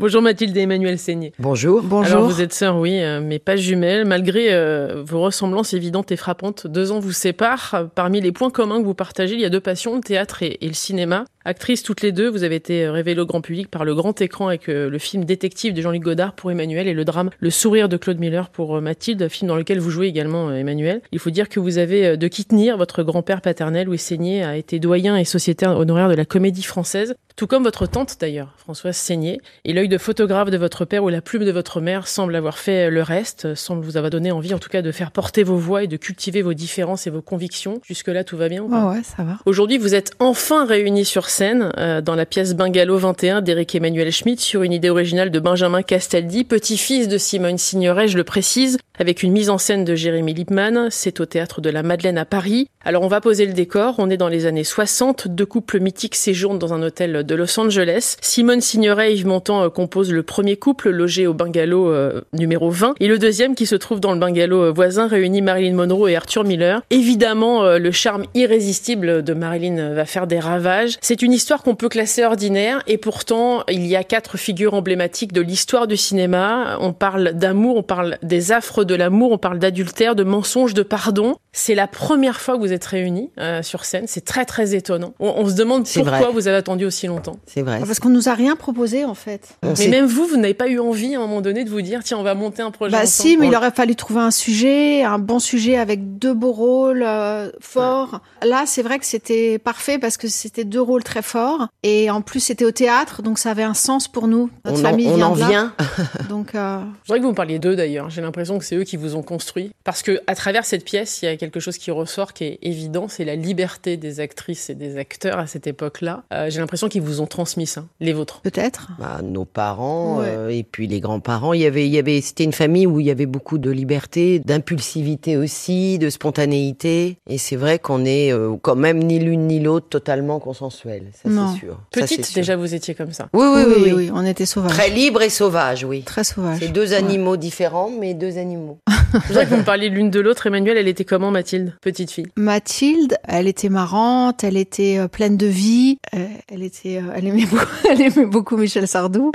Bonjour Mathilde et Emmanuel Seigné. Bonjour. Bonjour. Alors vous êtes sœurs, oui, euh, mais pas jumelles. Malgré euh, vos ressemblances évidentes et frappantes, deux ans vous séparent. Parmi les points communs que vous partagez, il y a deux passions, le théâtre et, et le cinéma. Actrices toutes les deux, vous avez été révélées au grand public par le grand écran avec euh, le film Détective de Jean-Luc Godard pour Emmanuel et le drame Le sourire de Claude Miller pour euh, Mathilde, film dans lequel vous jouez également euh, Emmanuel. Il faut dire que vous avez euh, de qui tenir. Votre grand-père paternel, Louis Seigné, a été doyen et sociétaire honoraire de la comédie française, tout comme votre tante d'ailleurs, Françoise Seigné. Et l'œil de photographe de votre père ou la plume de votre mère semble avoir fait le reste, semble vous avoir donné envie en tout cas de faire porter vos voix et de cultiver vos différences et vos convictions. Jusque-là, tout va bien ou pas? Ouais, ouais, ça va. Aujourd'hui, vous êtes enfin réunis sur scène euh, dans la pièce Bungalow 21 d'Éric Emmanuel Schmitt sur une idée originale de Benjamin Castaldi, petit-fils de Simone Signoret, je le précise, avec une mise en scène de Jérémy Lippmann. C'est au théâtre de la Madeleine à Paris. Alors on va poser le décor. On est dans les années 60. Deux couples mythiques séjournent dans un hôtel de Los Angeles. Simone Signoret et Yves Montand euh, composent le premier couple logé au bungalow euh, numéro 20. Et le deuxième qui se trouve dans le bungalow euh, voisin réunit Marilyn Monroe et Arthur Miller. Évidemment, le charme irrésistible de Marilyn va faire des ravages. C'est une histoire qu'on peut classer ordinaire et pourtant il y a quatre figures emblématiques de l'histoire du cinéma. On parle d'amour, on parle des affres de l'amour, on parle d'adultère, de mensonge, de pardon. C'est la première fois que vous êtes réunis euh, sur scène. C'est très très étonnant. On, on se demande pourquoi vrai. vous avez attendu aussi longtemps. C'est vrai. Parce qu'on nous a rien proposé en fait. On Mais même vous, vous n'avez pas eu envie à un moment donné de vous dire tiens on va monter un projet Bah ensemble. si, mais On- il aurait fallu trouver un sujet, un bon sujet avec deux beaux rôles euh, forts. Là, c'est vrai que c'était parfait parce que c'était deux rôles très forts et en plus c'était au théâtre, donc ça avait un sens pour nous. Notre on en, famille on vient en de là, vient. donc euh, Je voudrais que vous me parliez d'eux d'ailleurs. J'ai l'impression que c'est eux qui vous ont construit. Parce que à travers cette pièce, il y a quelque chose qui ressort qui est évident, c'est la liberté des actrices et des acteurs à cette époque-là. Euh, J'ai l'impression qu'ils vous ont transmis ça, les vôtres. peut-être. Bah, nos parents Ouais. euh, et puis les grands-parents, il y avait, il y avait, c'était une famille où il y avait beaucoup de liberté, d'impulsivité aussi, de spontanéité. Et c'est vrai qu'on est euh, quand même ni l'une ni l'autre totalement consensuels. Ça Non. c'est sûr. Ça, Petite sûr. déjà, vous étiez comme ça. Oui, oui, oui, oui. on était sauvages. Très libre et sauvage, oui. Très sauvages. C'est deux animaux différents, mais deux animaux. Je voudrais que vous me parliez l'une de l'autre. Emmanuel, elle était comment, Mathilde Petite fille? Mathilde, elle était marrante, elle était euh, pleine de vie, euh, elle était, euh, elle aimait beaucoup, elle aimait beaucoup Michel Sardou.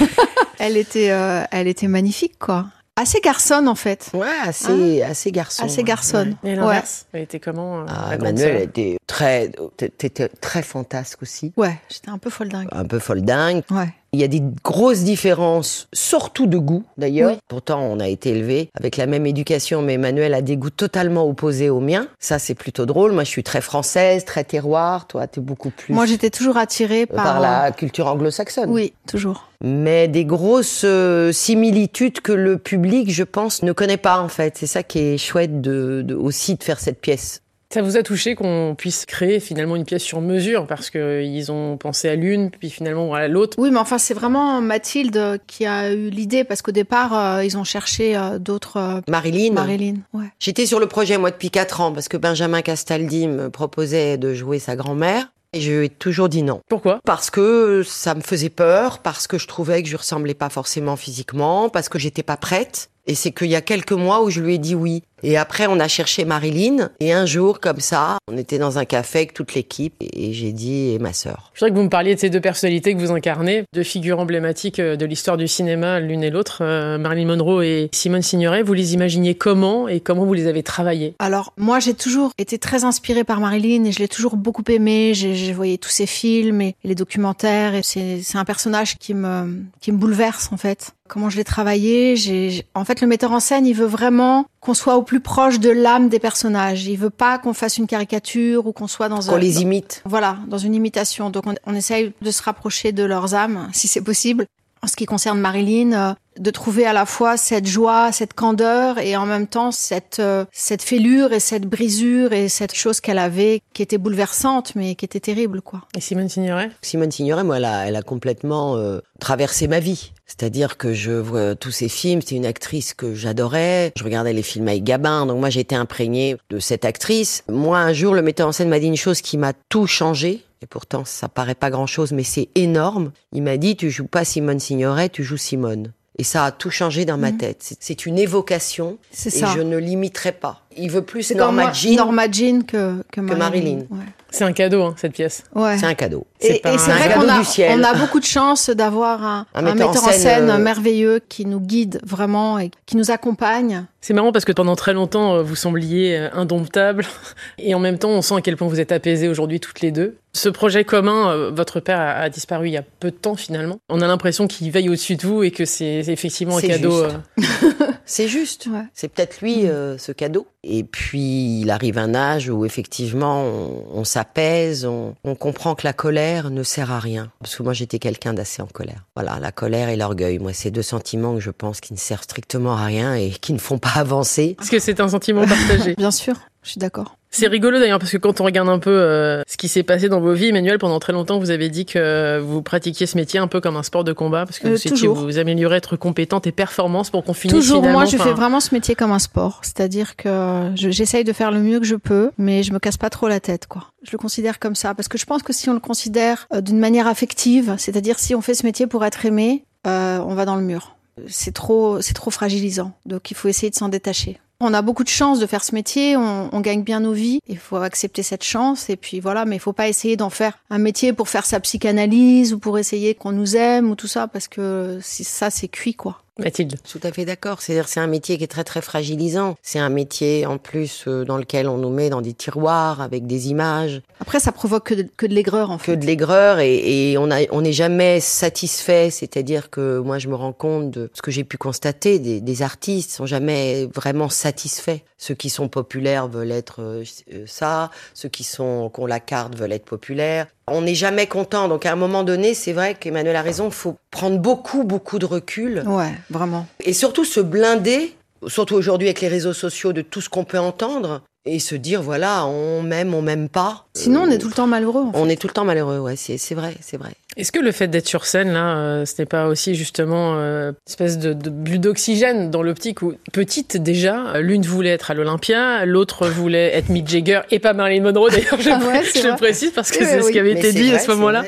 elle était, euh, elle était magnifique quoi. Assez garçonne en fait. Ouais, assez, assez garçon. Assez garçonne. Et Ouais. l'inverse? Elle était comment euh, Ah, Emmanuel sœur? était très, t'étais très fantasque aussi. Ouais, j'étais un peu folle dingue. Un peu folle dingue. Ouais. Il y a des grosses différences, surtout de goût d'ailleurs. Oui. Pourtant, on a été élevés avec la même éducation, mais Emmanuel a des goûts totalement opposés aux miens. Ça, c'est plutôt drôle. Moi, je suis très française, très terroir. Toi, t'es beaucoup plus Moi, j'étais toujours attirée par. par la culture anglo-saxonne. Oui, toujours. Mais des grosses euh, similitudes que le public, je pense, ne connaît pas en fait. C'est ça qui est chouette de, de- aussi de faire cette pièce. Ça vous a touché qu'on puisse créer finalement une pièce sur mesure parce qu'ils ont pensé à l'une, puis finalement à l'autre? Oui, mais enfin, c'est vraiment Mathilde qui a eu l'idée parce qu'au départ, euh, ils ont cherché euh, d'autres. euh, Marilyn. Marilyn. Ouais. J'étais sur le projet, moi, depuis quatre ans, parce que Benjamin Castaldi me proposait de jouer sa grand-mère. Et je lui ai toujours dit non. Pourquoi? Parce que ça me faisait peur, parce que je trouvais que je ressemblais pas forcément physiquement, parce que j'étais pas prête. Et c'est qu'il y a quelques mois où je lui ai dit oui. Et après, on a cherché Marilyn. Et un jour, comme ça, on était dans un café avec toute l'équipe. Et j'ai dit, et ma sœur. Je voudrais que vous me parliez de ces deux personnalités que vous incarnez, deux figures emblématiques euh, de l'histoire du cinéma, l'une et l'autre, euh, Marilyn Monroe et Simone Signoret. Vous les imaginez comment et comment vous les avez travaillés Alors, moi, j'ai toujours été très inspirée par Marilyn et je l'ai toujours beaucoup aimée. J'ai j'ai voyé tous ses films et, et les documentaires et c'est c'est un personnage qui me, qui me bouleverse, en fait. Comment je l'ai travaillé, j'ai, en fait, le metteur en scène, il veut vraiment qu'on soit au plus proche de l'âme des personnages. Il veut pas qu'on fasse une caricature ou qu'on soit dans Qu'on un, les imite. voilà, dans une imitation. Donc on, on essaye de se rapprocher de leurs âmes, si c'est possible. En ce qui concerne Marilyn, euh, de trouver à la fois cette joie, cette candeur et en même temps cette euh, cette fêlure et cette brisure et cette chose qu'elle avait qui était bouleversante mais qui était terrible quoi. Et Simone Signoret? Simone Signoret, moi, elle a, elle a complètement euh, traversé ma vie. C'est-à-dire que je vois tous ses films, c'est une actrice que j'adorais. Je regardais les films avec Gabin, donc moi j'ai été imprégnée de cette actrice. Moi, un jour, le metteur en scène m'a dit une chose qui m'a tout changé. Et pourtant, ça paraît pas grand-chose, mais c'est énorme. Il m'a dit, tu joues pas Simone Signoret, tu joues Simone. Et ça a tout changé dans ma Mhm. tête. C'est- une évocation C'est et ça. je ne l'imiterai pas. Il veut plus Norma comme Jean Norma Jean que, que Marilyn. Marilyn. Ouais. C'est un cadeau, hein, cette pièce. Ouais. C'est un cadeau. Et, c'est vrai qu'on a, du ciel. on a beaucoup de chance d'avoir un, Un un metteur en scène, euh, merveilleux qui nous guide vraiment et qui nous accompagne. C'est marrant parce que pendant très longtemps, euh, vous sembliez euh, indomptable. Et en même temps, on sent à quel point vous êtes apaisés aujourd'hui toutes les deux. Ce projet commun, votre père a, a disparu il y a peu de temps finalement. On a l'impression qu'il veille au-dessus de vous et que c'est effectivement un cadeau. juste. C'est juste. Ouais. C'est peut-être lui, euh, ce cadeau. Et puis, il arrive un âge où effectivement, on, on s'apaise, on, on comprend que la colère ne sert à rien. Parce que moi, j'étais quelqu'un d'assez en colère. Voilà, la colère et l'orgueil. Moi, c'est deux sentiments que je pense qui ne servent strictement à rien et qui ne font pas avancer. Est-ce que c'est un sentiment partagé Bien sûr, je suis d'accord. C'est rigolo d'ailleurs parce que quand on regarde un peu euh, ce qui s'est passé dans vos vies, Emmanuel, pendant très longtemps, vous avez dit que vous pratiquiez ce métier un peu comme un sport de combat parce que Euh, vous toujours. vous améliorer, être compétente et performance pour qu'on finisse Toujours, finalement moi, je fais vraiment ce métier comme un sport. C'est-à-dire que je- j'essaye de faire le mieux que je peux, mais je me casse pas trop la tête, quoi. Je le considère comme ça. Parce que je pense que si on le considère euh, d'une manière affective, c'est-à-dire si on fait ce métier pour être aimé, euh, on va dans le mur. C'est trop, c'est trop fragilisant. Donc, il faut essayer de s'en détacher. On a beaucoup de chance de faire ce métier, on, on gagne bien nos vies, il faut accepter cette chance et puis voilà, mais il faut pas essayer d'en faire un métier pour faire sa psychanalyse ou pour essayer qu'on nous aime ou tout ça parce que ça c'est cuit quoi. Mathilde. Tout à fait d'accord. C'est-à-dire, c'est un métier qui est très très fragilisant. C'est un métier en plus euh, dans lequel on nous met dans des tiroirs avec des images, Après ça provoque que de, que de l'aigreur en que fait. de l'aigreur et, et on a on n'est jamais satisfait. C'est-à-dire que moi je me rends compte de ce que j'ai pu constater des, des artistes sont jamais vraiment satisfaits. Ceux qui sont populaires veulent être euh, euh, ça, ceux qui sont qui ont la carte veulent être populaires. On n'est jamais content. Donc à un moment donné, c'est vrai qu'Emmanuel a raison. Il faut prendre beaucoup beaucoup de recul Ouais, vraiment. et surtout se blinder, surtout aujourd'hui avec les réseaux sociaux, de tout ce qu'on peut entendre et se dire voilà, on m'aime, on m'aime pas. Sinon on Euh, est tout le temps malheureux. En fait. on est tout le temps malheureux, ouais, c'est c'est vrai, c'est vrai. Est-ce que le fait d'être sur scène, là, euh, ce n'est pas aussi justement euh, une espèce de, de bulle d'oxygène dans l'optique où, petite déjà, l'une voulait être à l'Olympia, l'autre voulait être Mick Jagger et pas Marilyn Monroe d'ailleurs, je, Ah ouais, je précise parce que Oui, c'est oui, ce qui avait Mais été dit vrai, à ce moment-là.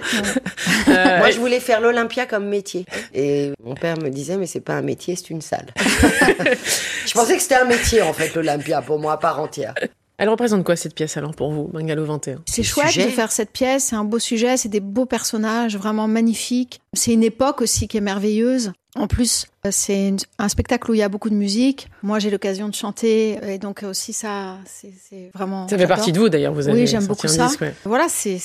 Euh, Moi, je voulais faire l'Olympia comme métier. Et mon père me disait, mais c'est pas un métier, c'est une salle. je pensais que c'était un métier, en fait, l'Olympia, pour moi, à part entière. Elle représente quoi cette pièce alors pour vous, Bungalow 21 C'est chouette sujet. de faire cette pièce, c'est un beau sujet, c'est des beaux personnages, vraiment magnifiques. C'est une époque aussi qui est merveilleuse. En plus, euh, c'est un spectacle où il y a beaucoup de musique. Moi, j'ai l'occasion de chanter, et donc aussi ça, c'est vraiment. Ça fait partie de vous d'ailleurs, vous avez Oui, j'aime beaucoup ça. disque, ouais. Voilà, c'est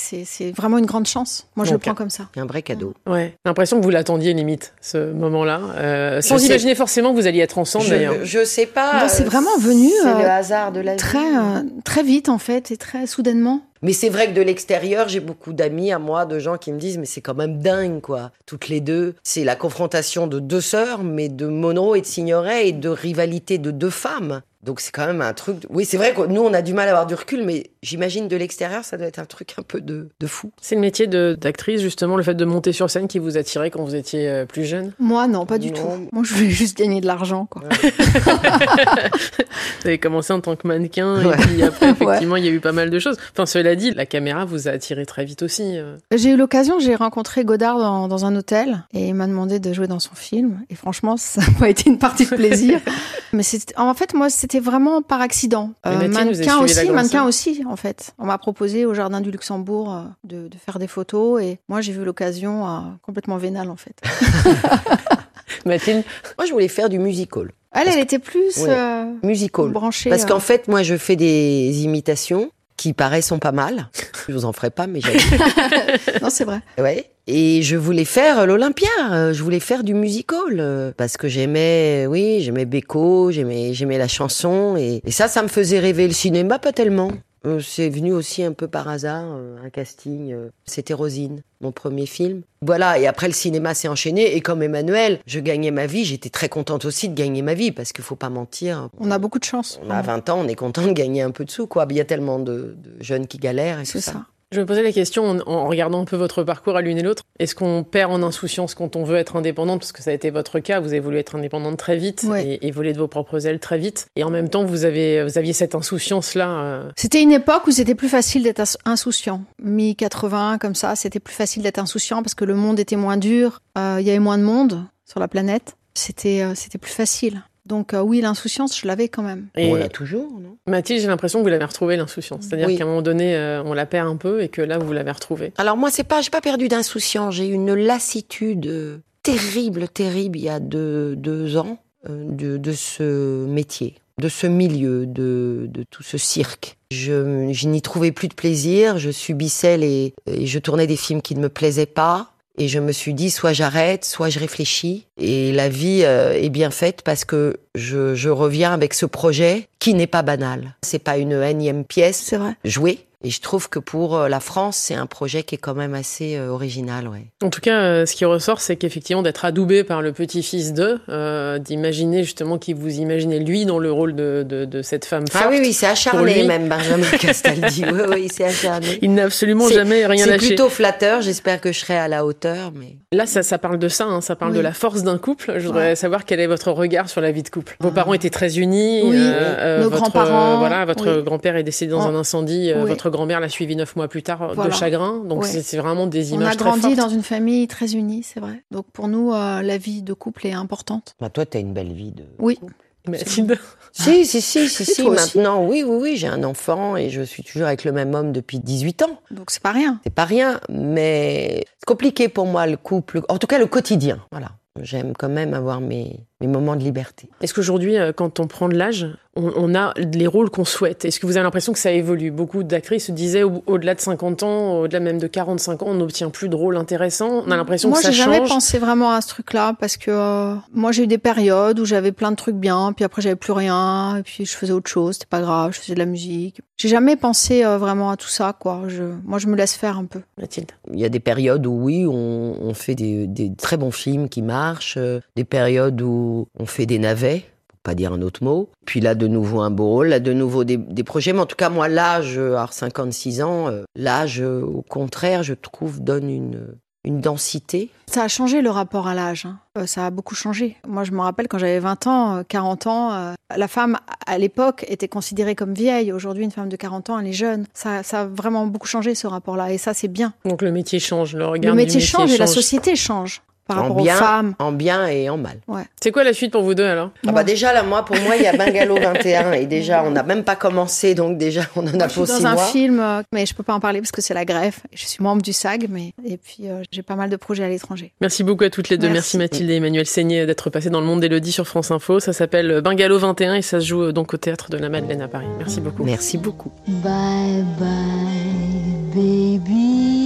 vraiment une grande chance. Moi, je Donc, le prends comme ça. C'est un vrai cadeau. Ouais, j'ai l'impression que vous l'attendiez limite, ce moment-là, euh, sans sais. imaginer forcément que vous alliez être ensemble d'ailleurs. Je, sais pas. Non, c'est euh, vraiment venu, C'est euh, le hasard de la vie. Très euh, très vite en fait et très soudainement. Mais c'est vrai que de l'extérieur, j'ai beaucoup d'amis à moi, de gens qui me disent, mais c'est quand même dingue, quoi. Toutes les deux. C'est la confrontation de deux sœurs, mais de Monroe et de Signoret et de rivalité de deux femmes. Donc c'est quand même un truc. de- Oui, c'est vrai que nous, on a du mal à avoir du recul, mais j'imagine de l'extérieur, ça doit être un truc un peu de, de fou. C'est le métier d'actrice justement, le fait de monter sur scène qui vous attirait quand vous étiez euh, plus jeune? Moi, non, pas du Non. tout. Moi, je voulais juste gagner de l'argent, quoi. Vous avez commencé en tant que mannequin Ouais. et puis après effectivement il y a eu pas mal de choses. Enfin cela dit, la caméra vous a attiré très vite aussi. euh. J'ai eu l'occasion, j'ai rencontré Godard dans, dans un hôtel et il m'a demandé de jouer dans son film. Et franchement, ça pas été une partie de plaisir. Mais en fait, moi, c'était vraiment par accident. Avez mannequin aussi, mannequin aussi, en fait. On m'a proposé au Jardin du Luxembourg euh, de, de faire des photos et moi, j'ai vu l'occasion euh, complètement vénale, en fait. Mathilde, Moi, je voulais faire du musical. Elle, elle était plus Ouais. euh, Musical. branchée. Parce euh, qu'en fait, moi, je fais des imitations qui paraissent sont pas mal. Je vous en ferai pas, mais j'aime. Non, c'est vrai. Ouais. Et je voulais faire l'Olympia, je voulais faire du musical euh, parce que j'aimais, oui, j'aimais Beko, j'aimais, j'aimais la chanson et, et ça, ça me faisait rêver. Le cinéma, pas tellement. Euh, C'est venu aussi un peu par hasard, euh, un casting. euh, C'était Rosine, mon premier film. Voilà, et après le cinéma s'est enchaîné. Et comme Emmanuel, je gagnais ma vie. J'étais très contente aussi de gagner ma vie parce qu'il faut pas mentir. On a beaucoup de chance. On a 20 ans, on est content de gagner un peu de sous, quoi. Il y a tellement de, de jeunes qui galèrent et tout C'est ça. ça. Je me posais la question en, en regardant un peu votre parcours à l'une et l'autre. Est-ce qu'on perd en insouciance quand on veut être indépendante? Parce que ça a été votre cas, vous avez voulu être indépendante très vite Ouais. et, et voler de vos propres ailes très vite. Et en même temps, vous, avez, vous aviez cette insouciance-là. euh, C'était une époque où c'était plus facile d'être ins- insouciant. Mi-80, comme ça, c'était plus facile d'être insouciant parce que le monde était moins dur, euh, il y avait moins de monde sur la planète. C'était euh, c'était plus facile. Donc euh, oui, l'insouciance, je l'avais quand même. Et On l'a toujours, non? Mathilde, j'ai l'impression que vous l'avez retrouvée, l'insouciance. C'est-à-dire Oui. qu'à un moment donné, euh, on la perd un peu et que là, vous l'avez retrouvée. Alors moi, c'est pas, j'ai pas perdu d'insouciance. J'ai eu une lassitude euh, terrible, terrible il y a deux, deux ans euh, de, de ce métier, de ce milieu, de, de tout ce cirque. Je, je n'y trouvais plus de plaisir. Je subissais les, et je tournais des films qui ne me plaisaient pas. Et je me suis dit, soit j'arrête, soit je réfléchis. Et la vie euh, est bien faite parce que je, je reviens avec ce projet qui n'est pas banal. C'est pas une énième pièce jouer. Et je trouve que pour euh, la France, c'est un projet qui est quand même assez euh, original, ouais. En tout cas, euh, ce qui ressort, c'est qu'effectivement, d'être adoubé par le petit-fils de, euh, d'imaginer justement qu'il vous imaginez lui dans le rôle de, de, de cette femme forte. Ah oui, oui, c'est acharné même, Benjamin Castaldi. oui, oui, c'est acharné. Il n'a absolument C'est- jamais rien C'est lâché. plutôt flatteur, j'espère que je serai à la hauteur, mais... Là, ça, ça parle de ça, hein, ça parle Oui. de la force d'un couple. Je voudrais Ouais. savoir quel est votre regard sur la vie de couple. Vos parents étaient très unis. Oui. Nos grands-parents, voilà, votre oui. grand-père est décédé dans Oh. un incendie. Votre grand-mère l'a suivi neuf mois plus tard euh, de chagrin. Donc Ouais. c'est vraiment des On images a très grandi fortes. dans une famille très unie, c'est vrai. Donc pour nous, euh, la vie de couple est importante. Bah, toi, t'as une belle vie de... Oui. Mathilde. Si, si, si, si, si, aussi. maintenant, oui, oui, oui, j'ai un enfant et je suis toujours avec le même homme depuis 18 ans. Donc c'est pas rien. C'est pas rien, mais c'est compliqué pour moi, le couple, en tout cas le quotidien, voilà. J'aime quand même avoir mes, mes moments de liberté. Est-ce qu'aujourd'hui, euh, quand on prend de l'âge, on, on a les rôles qu'on souhaite? Est-ce que vous avez l'impression que ça évolue? Beaucoup d'actrices se disaient au- au-delà de 50 ans, au-delà même de 45 ans, on n'obtient plus de rôles intéressants. On a l'impression Moi, que ça j'ai jamais change. pensé vraiment à ce truc-là parce que euh, moi, j'ai eu des périodes où j'avais plein de trucs bien, puis après j'avais plus rien, et puis je faisais autre chose, c'était pas grave, je faisais de la musique. J'ai jamais pensé euh, vraiment à tout ça, quoi. Je, moi, je me laisse faire un peu. Mathilde. Il y a des périodes où oui, on, on fait des, des très bons films qui marchent, des périodes où on fait des navets, pour pas dire un autre mot. Puis là, de nouveau un beau rôle, là, de nouveau des, des projets. Mais en tout cas, moi, l'âge, à 56 ans, euh, l'âge, au contraire, je trouve, donne une, une densité. Ça a changé le rapport à l'âge. hein. Euh, ça a beaucoup changé. Moi, je me rappelle quand j'avais 20 ans, euh, 40 ans, euh, la femme à l'époque était considérée comme vieille. Aujourd'hui, une femme de 40 ans, elle est jeune. Ça, ça a vraiment beaucoup changé ce rapport-là, et ça, c'est bien. Donc le métier change, le regard Le du métier change et la société change par En rapport aux bien. femmes. En bien et en mal. C'est quoi la suite pour vous deux alors? Ah bah déjà, là, moi, pour moi, il y a Bungalow 21. Et déjà, on n'a même pas commencé, donc déjà, on en a Je suis pour six dans un mois. film, euh, mais je peux pas en parler parce que c'est la greffe. Je suis membre du SAG, mais et puis euh, j'ai pas mal de projets à l'étranger. Merci beaucoup à toutes les deux. Merci, Merci. Mathilde et Emmanuel Seigné d'être passés dans le monde d'Elodie sur France Info. Ça s'appelle Bungalow 21 et ça se joue euh, donc au théâtre de la Madeleine à Paris. Merci beaucoup. Merci beaucoup. Bye bye, baby.